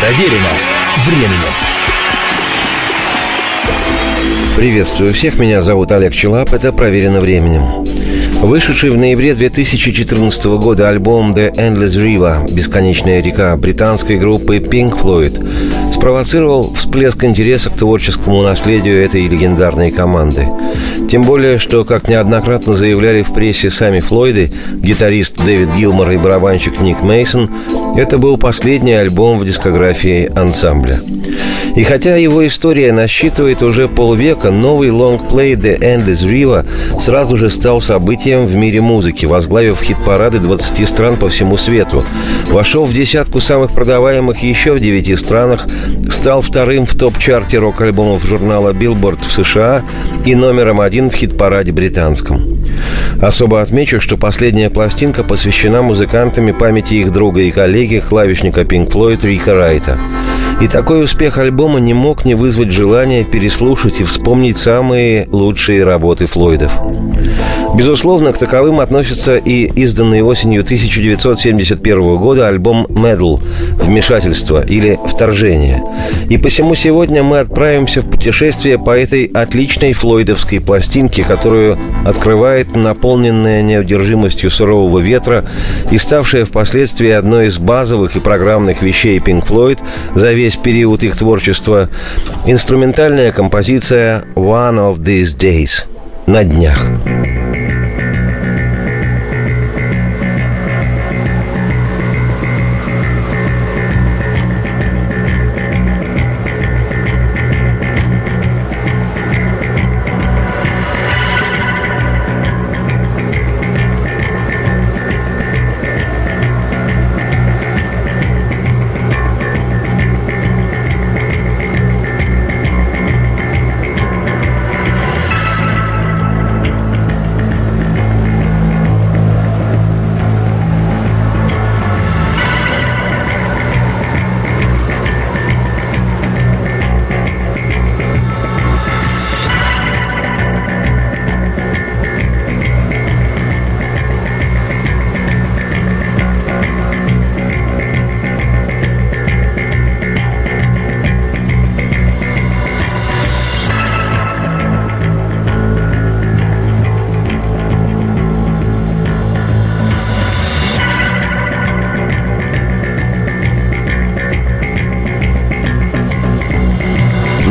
Проверено временем. Приветствую всех, меня зовут Олег Челап, это «Проверено временем». Вышедший в ноябре 2014 года альбом «The Endless River» «Бесконечная река» британской группы Pink Floyd спровоцировал всплеск интереса к творческому наследию этой легендарной команды. Тем более, что, как неоднократно заявляли в прессе сами Флойды, гитарист Дэвид Гилмор и барабанщик Ник Мейсон, это был последний альбом в дискографии ансамбля. И хотя его история насчитывает уже полвека, новый лонгплей «The Endless River» сразу же стал событием в мире музыки, возглавив хит-парады 20 стран по всему свету. Вошел в десятку самых продаваемых еще в 9 странах, стал вторым в топ-чарте рок-альбомов журнала Billboard в США и номером один в хит-параде британском. Особо отмечу, что последняя пластинка посвящена музыкантами памяти их друга и коллеги, клавишника Pink Floyd Рика Райта. И такой успех альбома не мог не вызвать желания переслушать и вспомнить самые лучшие работы Флойдов. Безусловно, к таковым относится и изданный осенью 1971 года альбом «Medal» «Вмешательство» или «Вторжение». И посему сегодня мы отправимся в путешествие по этой отличной флойдовской пластинке, которую открывает наполненная неудержимостью сурового ветра и ставшая впоследствии одной из базовых и программных вещей Pink Floyd за весь период их творчества, инструментальная композиция «One of These Days» на днях.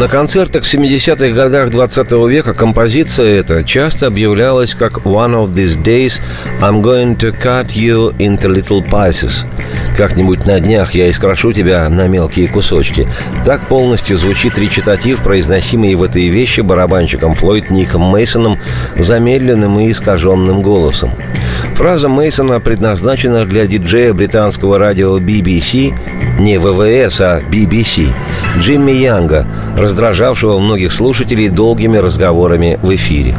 На концертах в 70-х годах 20 века композиция эта часто объявлялась как «One of these days I'm going to cut you into little pieces». «Как-нибудь на днях я искрошу тебя на мелкие кусочки». Так полностью звучит речитатив, произносимый в этой вещи барабанщиком Флойд Ником Мейсоном замедленным и искаженным голосом. Фраза Мейсона предназначена для диджея британского радио BBC, не ВВС, а BBC, Джимми Янга, раздражавшего многих слушателей долгими разговорами в эфире.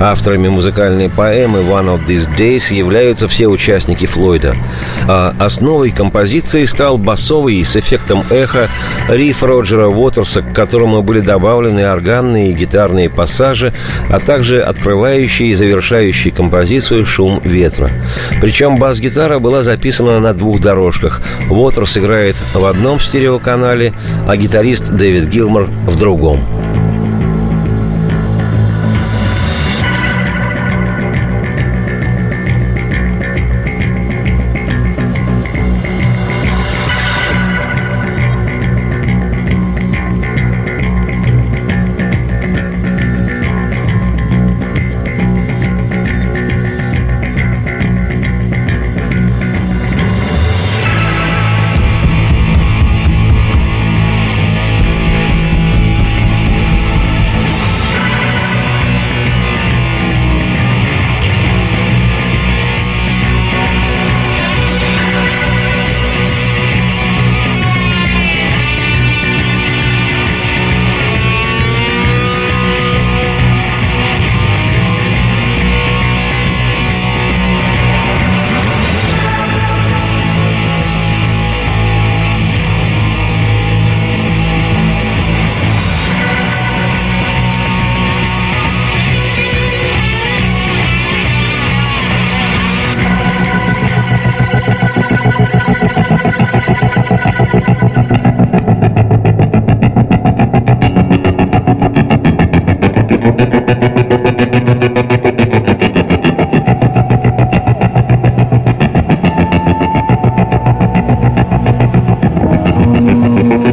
Авторами музыкальной поэмы «One of These Days» являются все участники Флойда. А основой композиции стал басовый с эффектом эхо риф Роджера Уотерса, к которому были добавлены органные и гитарные пассажи, а также открывающий и завершающий композицию шум ветра. Причем бас-гитара была записана на двух дорожках. Уотерс играет в одном стереоканале, а гитарист Дэвид Гилмор в другом.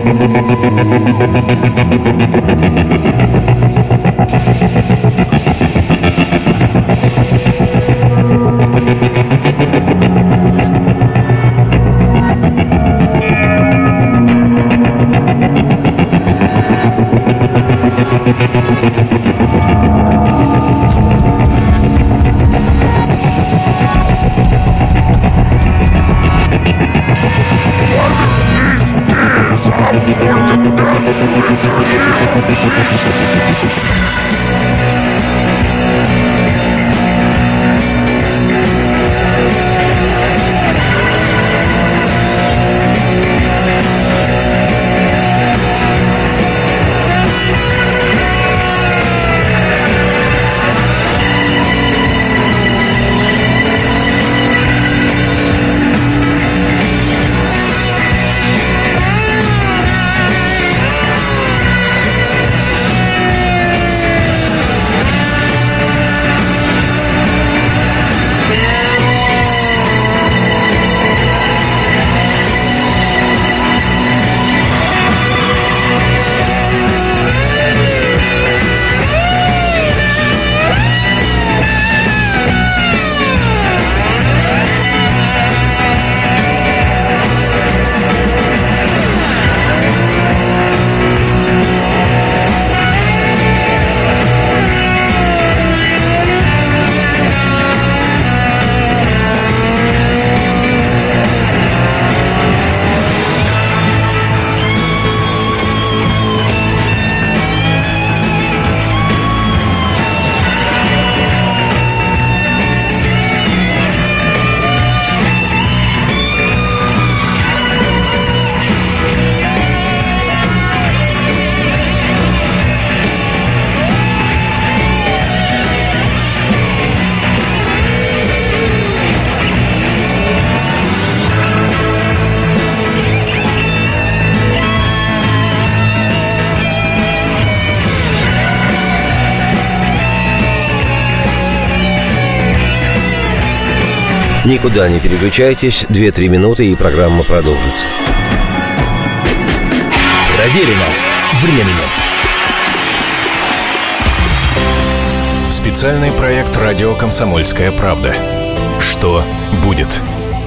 Thank you. Никуда не переключайтесь, 2-3 минуты и программа продолжится. Проверено временем. Специальный проект «Радио Комсомольская правда». Что будет?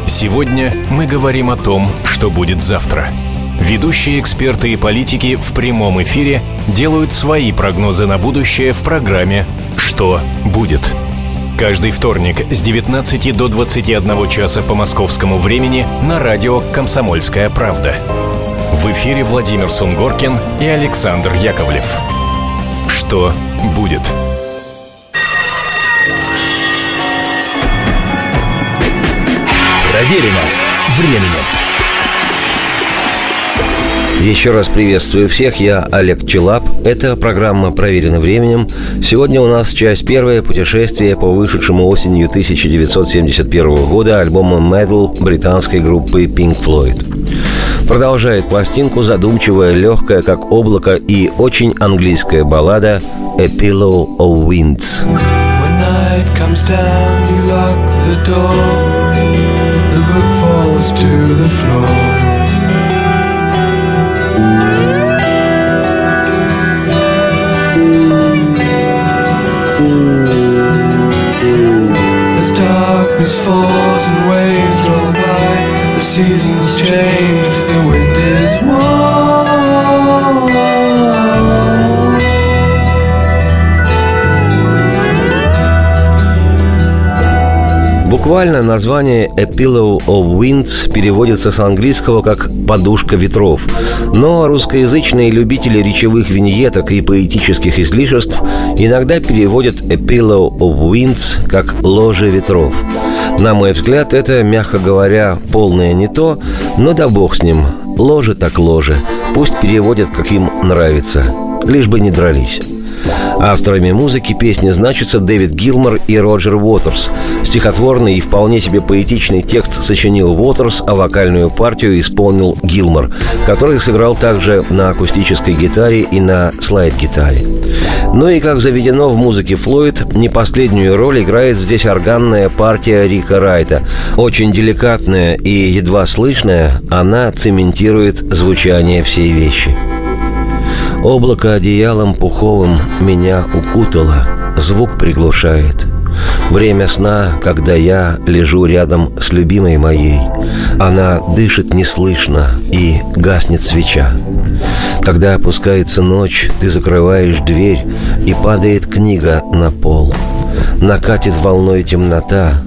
Сегодня мы говорим о том, что будет завтра. Ведущие эксперты и политики в прямом эфире делают свои прогнозы на будущее в программе «Что будет?». Каждый вторник с 19 до 21 часа по московскому времени на радио «Комсомольская правда». В эфире Владимир Сунгоркин и Александр Яковлев. Что будет? Проверено временем. Еще раз приветствую всех, я Олег Челап. Это программа «Проверено временем». Сегодня у нас часть первая путешествие по вышедшему осенью 1971 года альбому «Metal» британской группы Pink Floyd. Продолжает пластинку задумчивая, легкая, как облако и очень английская баллада «A Pillow of Winds». When night comes down, you lock the door The book falls to the floor Darkness falls and waves roll by. The seasons change, Буквально название «A Pillow of Winds» переводится с английского как «подушка ветров». Но русскоязычные любители речевых виньеток и поэтических излишеств иногда переводят «A Pillow of Winds» как «ложе ветров». На мой взгляд, это, мягко говоря, полное не то, но да бог с ним. Ложе так ложе. Пусть переводят, как им нравится. Лишь бы не дрались. Авторами музыки песни значатся Дэвид Гилмор и Роджер Уотерс. Стихотворный и вполне себе поэтичный текст сочинил Уотерс, а вокальную партию исполнил Гилмор, который сыграл также на акустической гитаре и на слайд-гитаре. Ну и, как заведено в музыке Флойд, не последнюю роль играет здесь органная партия Рика Райта. Очень деликатная и едва слышная, она цементирует звучание всей вещи. Облако одеялом пуховым меня укутало, звук приглушает. Время сна, когда я лежу рядом с любимой моей. Она дышит неслышно и гаснет свеча. Когда опускается ночь, ты закрываешь дверь, и падает книга на пол. Накатит волной темнота,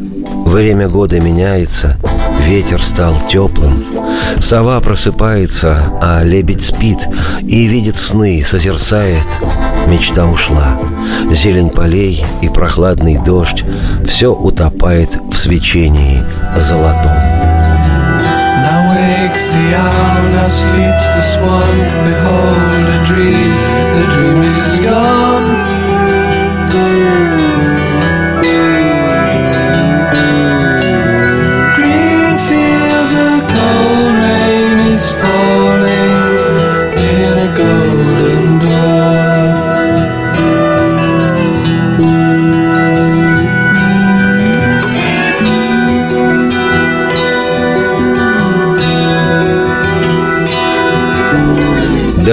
время года меняется, ветер стал теплым. Сова просыпается, а лебедь спит и видит сны, созерцает. Мечта ушла. Зелень полей и прохладный дождь Все утопает в свечении золотом. The dream is gone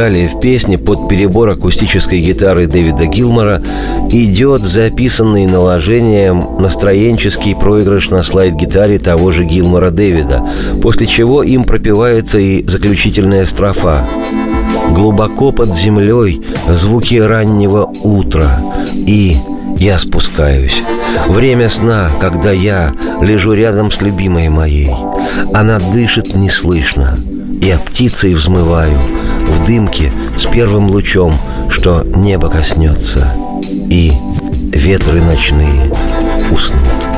Далее в песне под перебор акустической гитары Дэвида Гилмора идет записанный наложением настроенческий проигрыш на слайд-гитаре того же Гилмора Дэвида, после чего им пропевается и заключительная строфа. Глубоко под землей звуки раннего утра и я спускаюсь. Время сна, когда я лежу рядом с любимой моей. Она дышит неслышно. Я птицей взмываю в дымке с первым лучом, что небо коснется, и ветры ночные уснут.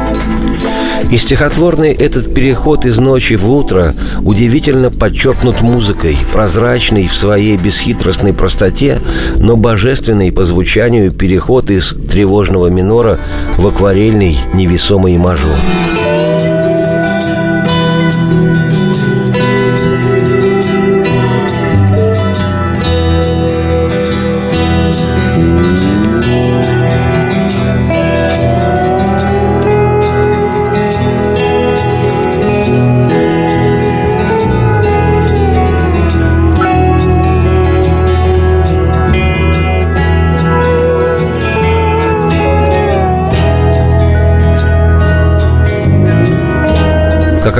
И стихотворный этот переход из ночи в утро удивительно подчеркнут музыкой, прозрачный в своей бесхитростной простоте, но божественный по звучанию переход из тревожного минора в акварельный невесомый мажор.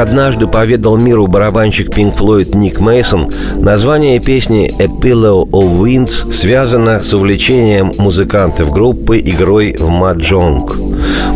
Однажды поведал миру барабанщик Pink Floyd Ник Мейсон, название песни «A Pillow of Winds» связано с увлечением музыкантов группы игрой в маджонг.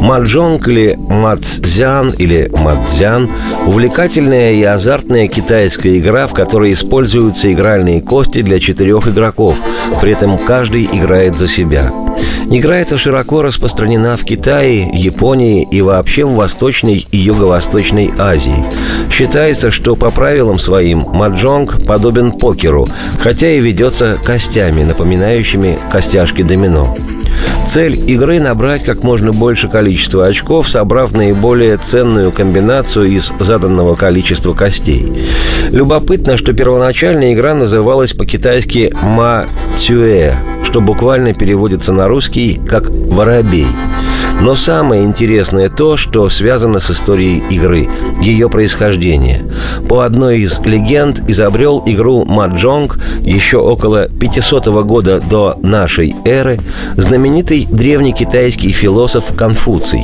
Маджонг или мадзян или мадзян – увлекательная и азартная китайская игра, в которой используются игральные кости для четырех игроков, при этом каждый играет за себя – Игра эта широко распространена в Китае, Японии и вообще в Восточной и Юго-Восточной Азии. Считается, что по правилам своим маджонг подобен покеру, хотя и ведется костями, напоминающими костяшки домино. Цель игры – набрать как можно больше количества очков, собрав наиболее ценную комбинацию из заданного количества костей. Любопытно, что первоначально игра называлась по-китайски «ма цюэ», что буквально переводится на русский как «воробей». Но самое интересное то, что связано с историей игры, ее происхождение. По одной из легенд изобрел игру Маджонг еще около 500 года до нашей эры знаменитый древний китайский философ Конфуций.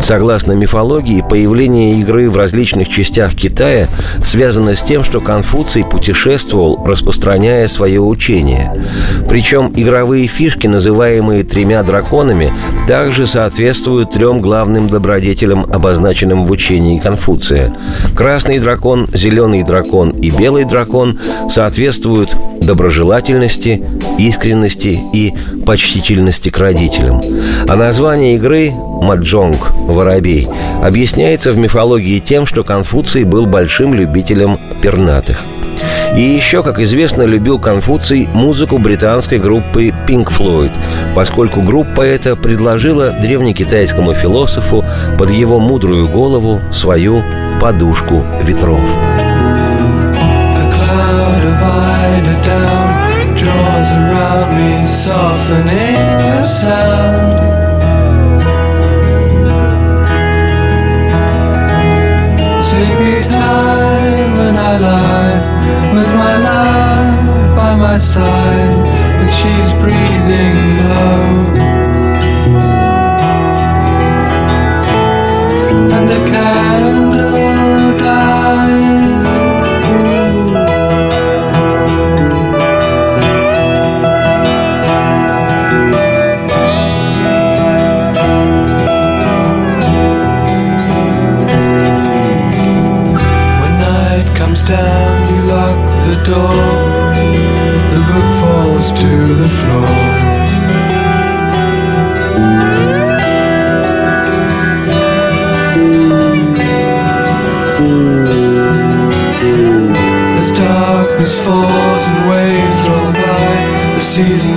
Согласно мифологии, появление игры в различных частях Китая связано с тем, что Конфуций путешествовал, распространяя свое учение. Причем игровые фишки, называемые тремя драконами, также соответствуют трем главным добродетелям, обозначенным в учении Конфуция. Красный дракон, зеленый дракон и белый дракон соответствуют доброжелательности, искренности и почтительности к родителям. А название игры «Маджонг» – «Воробей» объясняется в мифологии тем, что Конфуций был большим любителем пернатых – И еще, как известно, любил Конфуций музыку британской группы Pink Floyd, поскольку группа эта предложила древнекитайскому философу под его мудрую голову свою подушку ветров. softening the sound my side and she's breathing low darkness falls and waves roll by, the seasons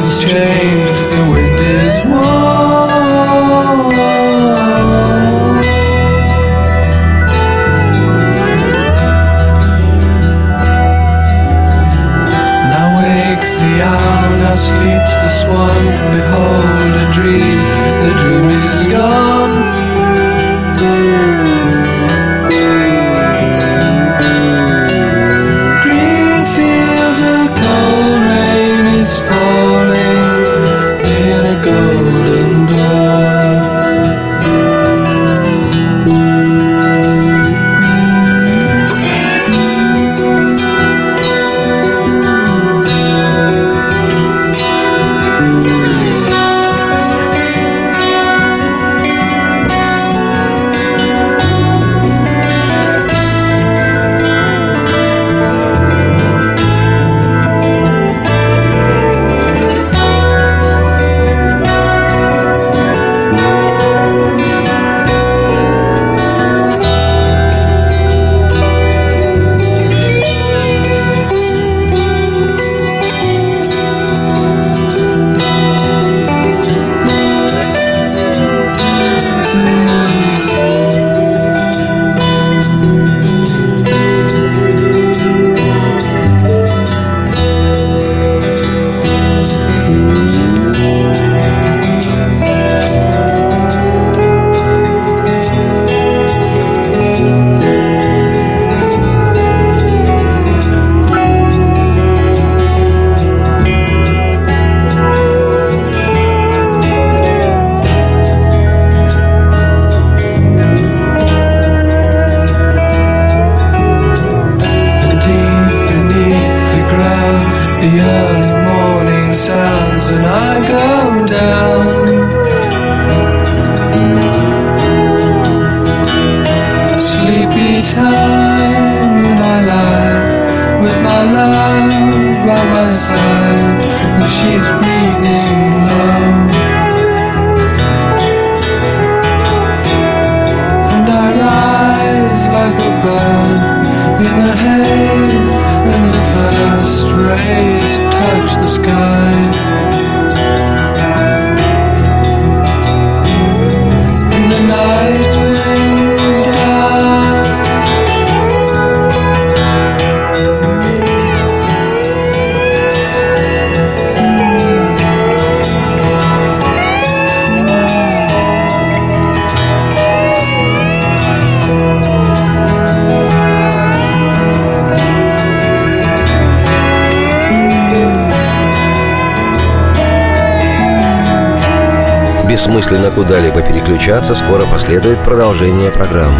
переключаться, скоро последует продолжение программы.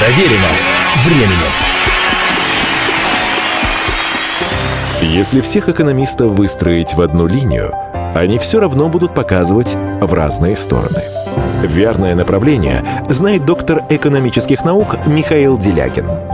Проверено временем. Если всех экономистов выстроить в одну линию, они все равно будут показывать в разные стороны. Верное направление знает доктор экономических наук Михаил Делягин.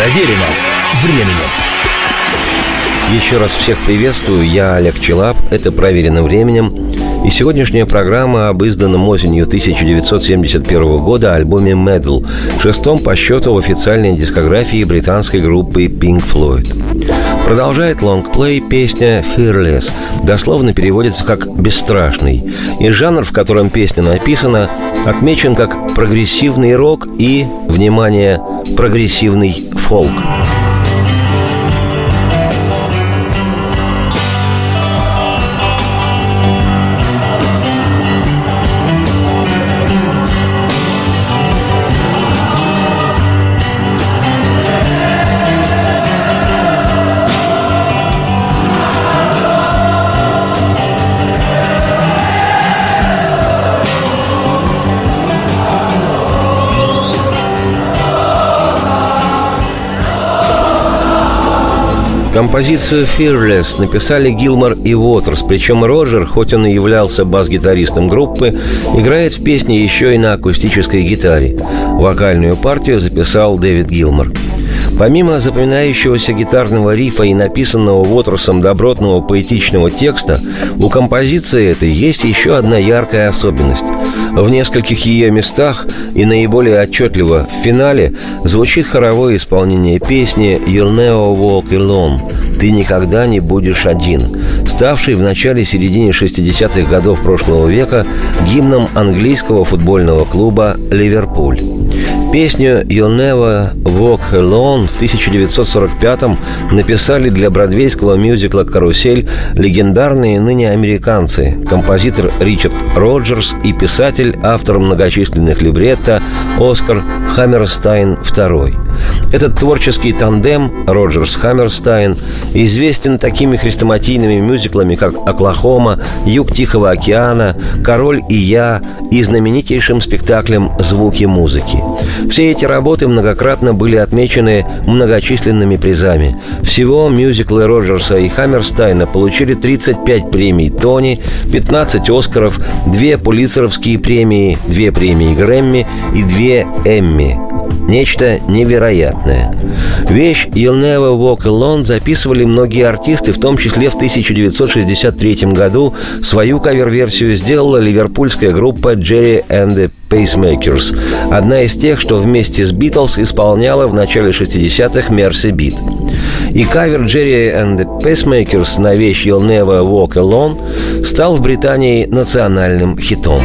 Проверено временем. Еще раз всех приветствую, я Олег Челап, это «Проверено временем». И сегодняшняя программа об изданном осенью 1971 года альбоме «Medal», шестом по счету в официальной дискографии британской группы Pink Floyd. Продолжает лонгплей песня «Fearless», дословно переводится как «бесстрашный», и жанр, в котором песня написана, отмечен как прогрессивный рок и, внимание, прогрессивный фолк. Композицию «Fearless» написали Гилмор и Уотерс, причем Роджер, хоть он и являлся бас-гитаристом группы, играет в песне еще и на акустической гитаре. Вокальную партию записал Дэвид Гилмор. Помимо запоминающегося гитарного рифа и написанного Уотерсом добротного поэтичного текста, у композиции этой есть еще одна яркая особенность. В нескольких ее местах и наиболее отчетливо в финале звучит хоровое исполнение песни «You'll never walk alone» «Ты никогда не будешь один», ставший в начале-середине 60-х годов прошлого века гимном английского футбольного клуба «Ливерпуль». Песню «You'll Never Walk Alone» в 1945-м написали для бродвейского мюзикла «Карусель» легендарные ныне американцы, композитор Ричард Роджерс и писатель, автор многочисленных либретто Оскар Хаммерстайн II. Этот творческий тандем Роджерс-Хаммерстайн известен такими хрестоматийными мюзиклами, как «Оклахома», «Юг Тихого океана», «Король и я» и знаменитейшим спектаклем «Звуки музыки». Все эти работы многократно были отмечены многочисленными призами. Всего мюзиклы Роджерса и Хаммерстайна получили 35 премий Тони, 15 Оскаров, 2 Пулитцеровские премии, 2 премии Грэмми и 2 Эмми. Нечто невероятное. Вещь «You'll Never Walk Alone» записывали многие артисты, в том числе в 1963 году свою кавер-версию сделала ливерпульская группа «Jerry and the Pacemakers», одна из тех, что вместе с «Битлз» исполняла в начале 60-х Мерси Бит. И кавер «Jerry and the Pacemakers» на вещь «You'll Never Walk Alone» стал в Британии национальным хитом.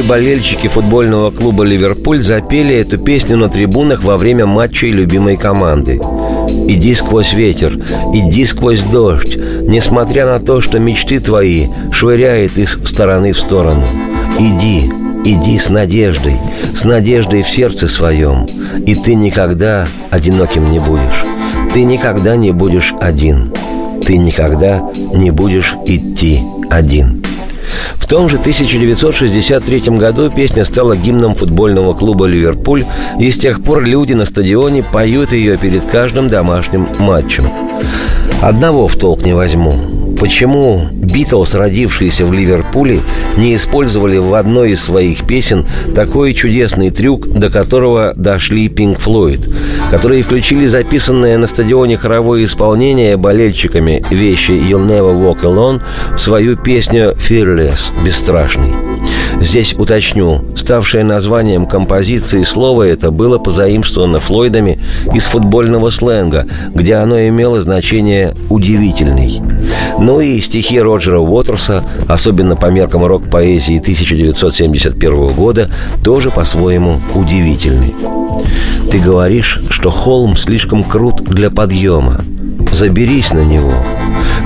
Вскоре болельщики футбольного клуба «Ливерпуль» запели эту песню на трибунах во время матчей любимой команды. «Иди сквозь ветер, иди сквозь дождь, несмотря на то, что мечты твои швыряет из стороны в сторону. Иди, иди с надеждой, с надеждой в сердце своем, и ты никогда одиноким не будешь. Ты никогда не будешь один. Ты никогда не будешь идти один». Том же 1963 году песня стала гимном футбольного клуба «Ливерпуль», и с тех пор люди на стадионе поют ее перед каждым домашним матчем. Одного в толк не возьму. Почему Битлз, родившиеся в Ливерпуле, не использовали в одной из своих песен такой чудесный трюк, до которого дошли Pink Floyd, которые включили записанное на стадионе хоровое исполнение болельщиками вещи «You'll Never Walk Alone» в свою песню «Fearless» – «Бесстрашный». Здесь уточню, ставшее названием композиции слово это было позаимствовано Флойдами из футбольного сленга, где оно имело значение «удивительный». Ну и стихи Роджера Уотерса, особенно по меркам рок-поэзии 1971 года, тоже по-своему удивительны. Ты говоришь, что холм слишком крут для подъема. Заберись на него.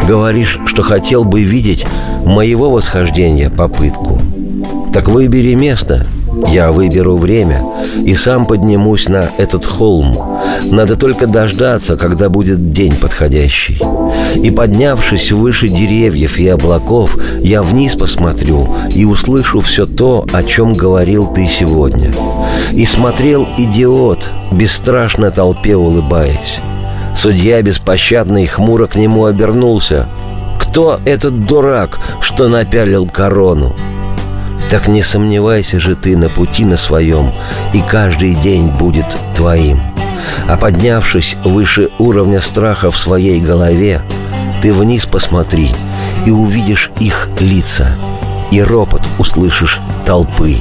Говоришь, что хотел бы видеть моего восхождения попытку. Так выбери место, я выберу время и сам поднимусь на этот холм. Надо только дождаться, когда будет день подходящий. И поднявшись выше деревьев и облаков, я вниз посмотрю и услышу все то, о чем говорил ты сегодня. И смотрел идиот, бесстрашно толпе улыбаясь. Судья беспощадный хмуро к нему обернулся. «Кто этот дурак, что напялил корону?» Так не сомневайся же ты на пути на своем, и каждый день будет твоим. А поднявшись выше уровня страха в своей голове, ты вниз посмотри и увидишь их лица, и ропот услышишь толпы.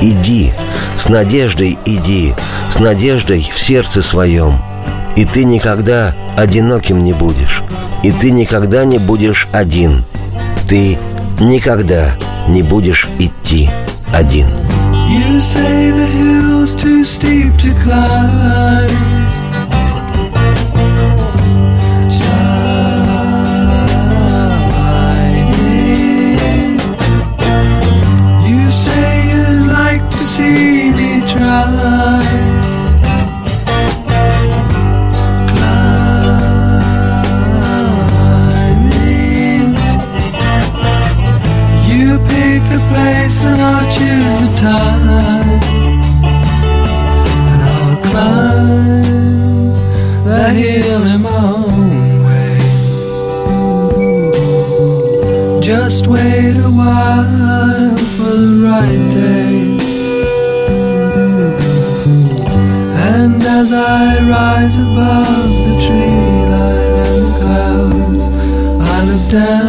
Иди, с надеждой иди, с надеждой в сердце своем, и ты никогда одиноким не будешь, и ты никогда не будешь один, ты никогда не будешь идти один. You say the hill's too steep to climb. Place and I'll choose the time. And I'll climb that hill in my own way. Just wait a while for the right day. And as I rise above the tree line and the clouds I look down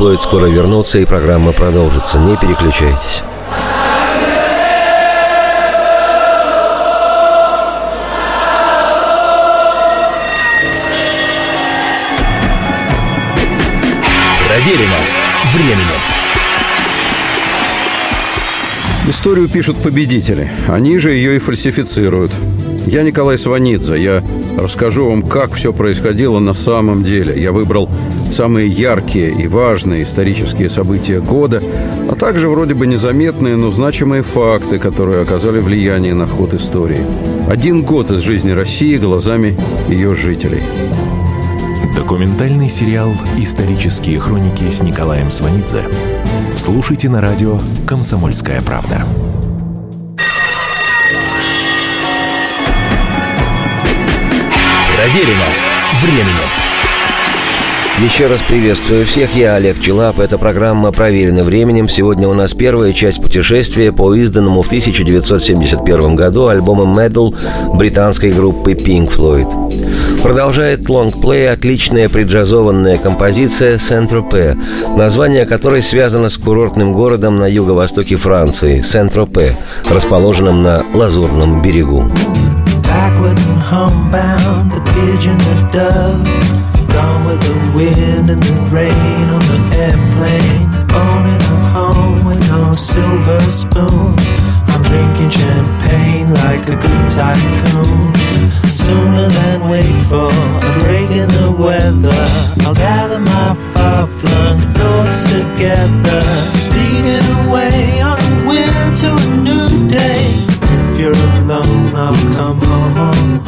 Floyd скоро вернутся и программа продолжится. Не переключайтесь. Проверено временем. Историю пишут победители. Они же ее и фальсифицируют. Я Николай Сванидзе. Я расскажу вам, как все происходило на самом деле. Я выбрал самые яркие и важные исторические события года, а также вроде бы незаметные, но значимые факты, которые оказали влияние на ход истории. Один год из жизни России глазами ее жителей. Документальный сериал «Исторические хроники» с Николаем Сванидзе. Слушайте на радио «Комсомольская правда». Проверено временем. Еще раз приветствую всех, я Олег Челап. Эта программа «Проверена временем». Сегодня у нас первая часть путешествия по изданному в 1971 году альбому «Medal» британской группы Pink Floyd. Продолжает лонгплей отличная преджазованная композиция «Сент-Тропе», название которой связано с курортным городом на юго-востоке Франции – Сент-Тропе, расположенным на Лазурном берегу. Backward and homebound, the pigeon, the dove Gone with the wind and the rain on the airplane. Born in a home with no silver spoon. I'm drinking champagne like a good tycoon. Sooner than wait for a break in the weather, I'll gather my far flung thoughts together. Speeding away on a wind to a new day. If you're alone, I'll come home.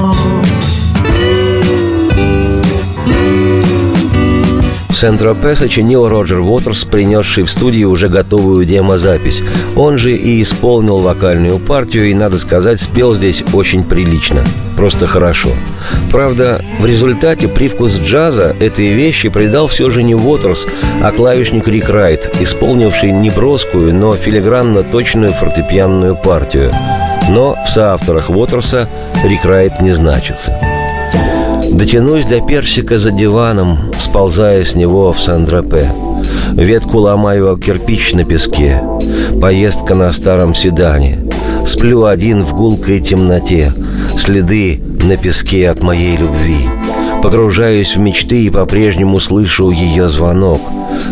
Сент-Тропе сочинил Роджер Уотерс, принесший в студию уже готовую демозапись. Он же и исполнил вокальную партию, и, надо сказать, спел здесь очень прилично. Просто хорошо. Правда, в результате привкус джаза этой вещи придал все же не Уотерс, а клавишник Рик Райт, исполнивший неброскую, но филигранно точную фортепианную партию. Но в соавторах Уотерса Рик Райт не значится. Дотянусь до персика за диваном, сползая с него в Сан-Тропе. Ветку ломаю о кирпич на песке. Поездка на старом седане. Сплю один в гулкой темноте. Следы на песке от моей любви. Погружаюсь в мечты и по-прежнему слышу ее звонок.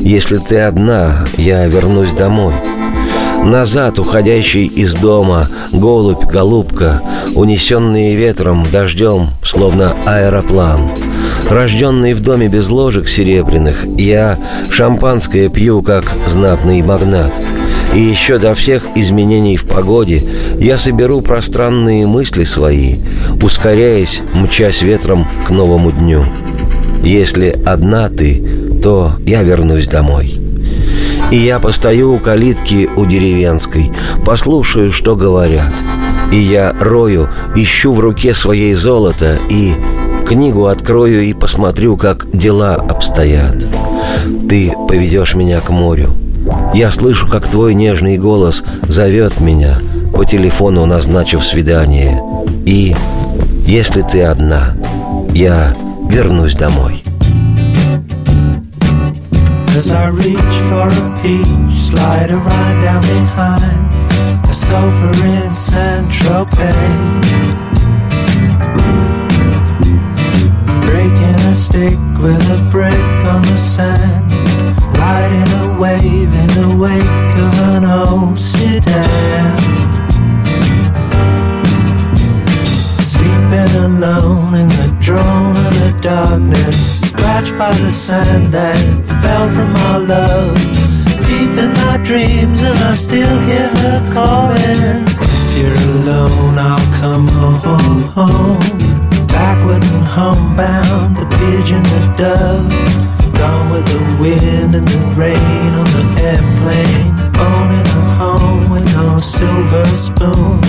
Если ты одна, я вернусь домой. Назад уходящий из дома Голубь, голубка Унесенные ветром, дождем Словно аэроплан Рожденный в доме без ложек серебряных Я шампанское пью, как знатный магнат и еще до всех изменений в погоде я соберу пространные мысли свои, ускоряясь, мчась ветром к новому дню. Если одна ты, то я вернусь домой. И я постою у калитки у деревенской, послушаю, что говорят. И я рою, ищу в руке своей золото и книгу открою и посмотрю, как дела обстоят. Ты поведешь меня к морю. Я слышу, как твой нежный голос зовет меня, по телефону назначив свидание. И если ты одна, я вернусь домой. As I reach for a peach, slide a ride down behind the sofa in Tropez. Breaking a stick with a brick on the sand, riding a wave in the wake of an old sedan. Sleeping alone in the drone of the darkness, scratched by the sand that love. Deep in my dreams, and I still hear her calling. If you're alone, I'll come home. home. Backward and homebound, the pigeon, the dove. Gone with the wind and the rain on the airplane. Born in a home with no silver spoon.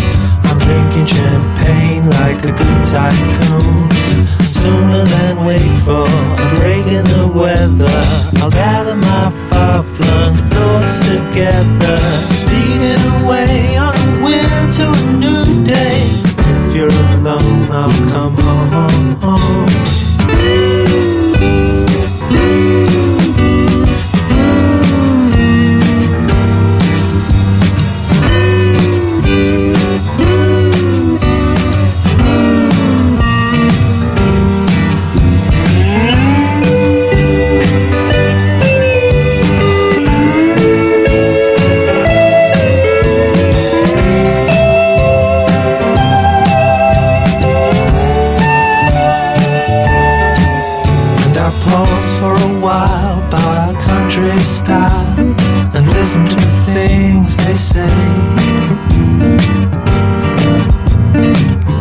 I'm drinking champagne like a good tycoon. Sooner than wait for a break in the weather, I'll gather my far flung thoughts together. Speeding away on a wind to a new day. If you're alone, I'll come home. home. Listen to the things they say.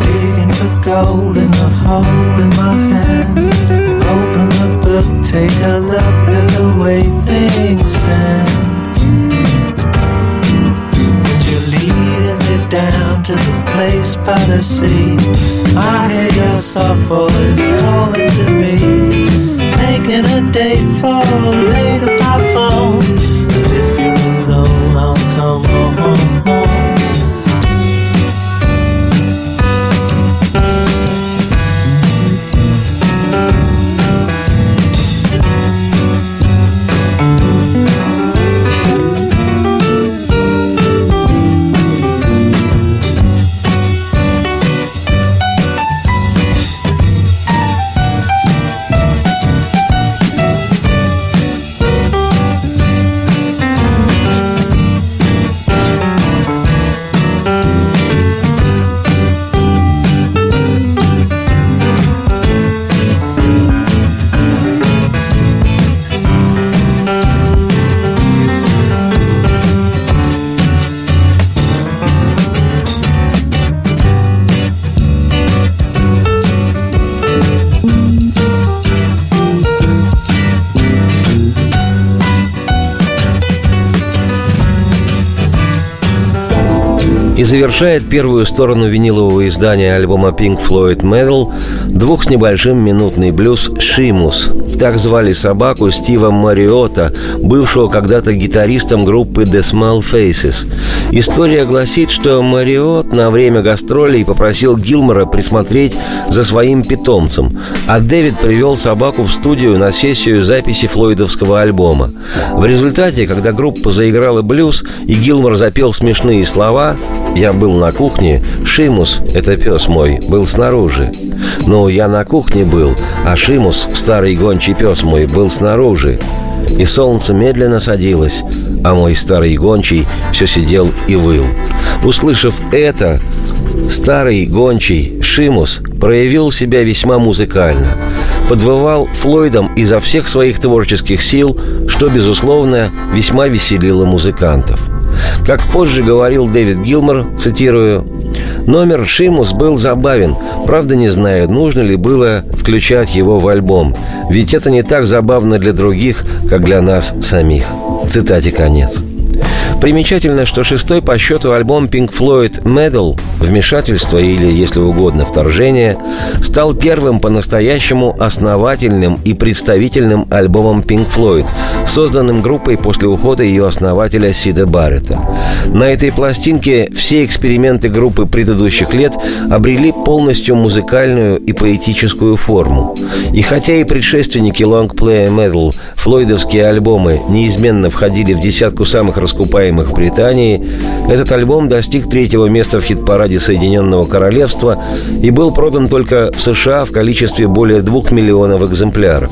Digging for gold in the hole in my hand. Open the book, take a look at the way things stand. And you're leading me down to the place by the sea. Завершает первую сторону винилового издания альбома Pink Floyd Metal двух с небольшим минутный блюз «Шимус». Так звали собаку Стива Мариота, бывшего когда-то гитаристом группы The Small Faces. История гласит, что Мариот на время гастролей попросил Гилмора присмотреть за своим питомцем, а Дэвид привел собаку в студию на сессию записи флойдовского альбома. В результате, когда группа заиграла блюз и Гилмор запел смешные слова, я был на кухне, Шимус, это пес мой, был снаружи. Ну, я на кухне был, а Шимус, старый гончий пес мой, был снаружи. И солнце медленно садилось, а мой старый гончий все сидел и выл. Услышав это, старый гончий Шимус проявил себя весьма музыкально. Подвывал Флойдом изо всех своих творческих сил, что, безусловно, весьма веселило музыкантов. Как позже говорил Дэвид Гилмор, цитирую, Номер «Шимус» был забавен, правда не знаю, нужно ли было включать его в альбом, ведь это не так забавно для других, как для нас самих. Цитате конец. Примечательно, что шестой по счету альбом Pink Floyd Metal «Вмешательство» или, если угодно, «Вторжение» стал первым по-настоящему основательным и представительным альбомом Pink Floyd, созданным группой после ухода ее основателя Сида Баррета. На этой пластинке все эксперименты группы предыдущих лет обрели полностью музыкальную и поэтическую форму. И хотя и предшественники Long Play Metal, флойдовские альбомы, неизменно входили в десятку самых раскупаемых в Британии, этот альбом достиг третьего места в хит-параде Соединенного Королевства и был продан только в США в количестве более двух миллионов экземпляров.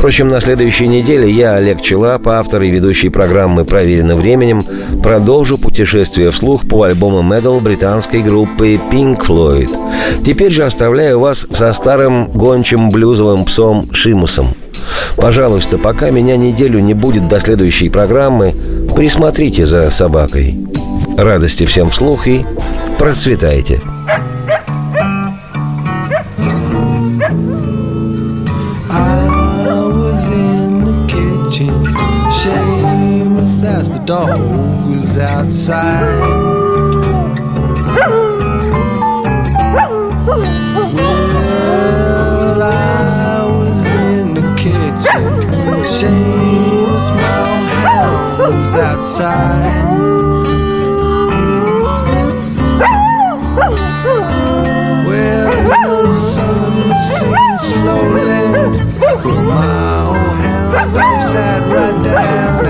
Впрочем, на следующей неделе я, Олег Челап, автор и ведущий программы «Проверено временем», продолжу путешествие вслух по альбому Metal британской группы Pink Floyd. Теперь же оставляю вас со старым гончим блюзовым псом Шимусом. Пожалуйста, пока меня неделю не будет до следующей программы, присмотрите за собакой. Радости всем вслух и процветайте! My outside. Well, the sun sinks slowly, with my old hound upside right down.